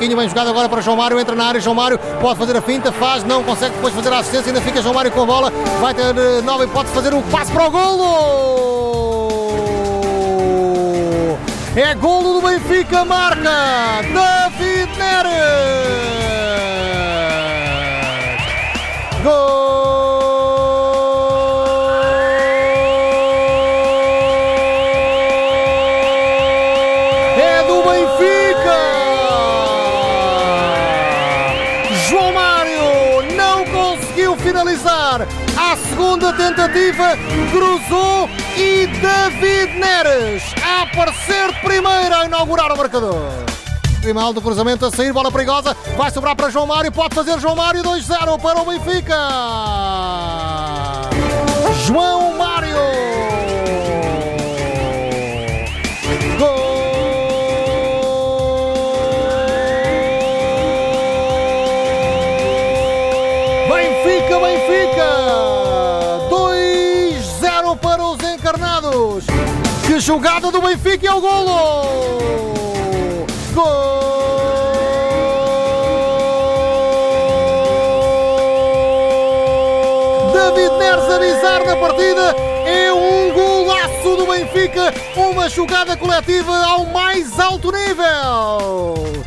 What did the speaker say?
Chiquinho, bem jogado agora para João Mário, entra na área, João Mário pode fazer a finta, faz, não consegue depois fazer a assistência, ainda fica João Mário com a bola, vai ter eh, nova hipótese de fazer o passe para o golo! É golo do Benfica, marca David Neres! Gol! É do Benfica! João Mário não conseguiu finalizar. À segunda tentativa, cruzou e David Neres a aparecer de primeira a inaugurar o marcador. Final do cruzamento a sair, bola perigosa, vai sobrar para João Mário, pode fazer João Mário 2-0 para o Benfica. João Benfica, Benfica! 2-0 para os encarnados. Que jogada do Benfica é o golo! Gol! David Neres a avisar na partida. É um golaço do Benfica. Uma jogada coletiva ao mais alto nível.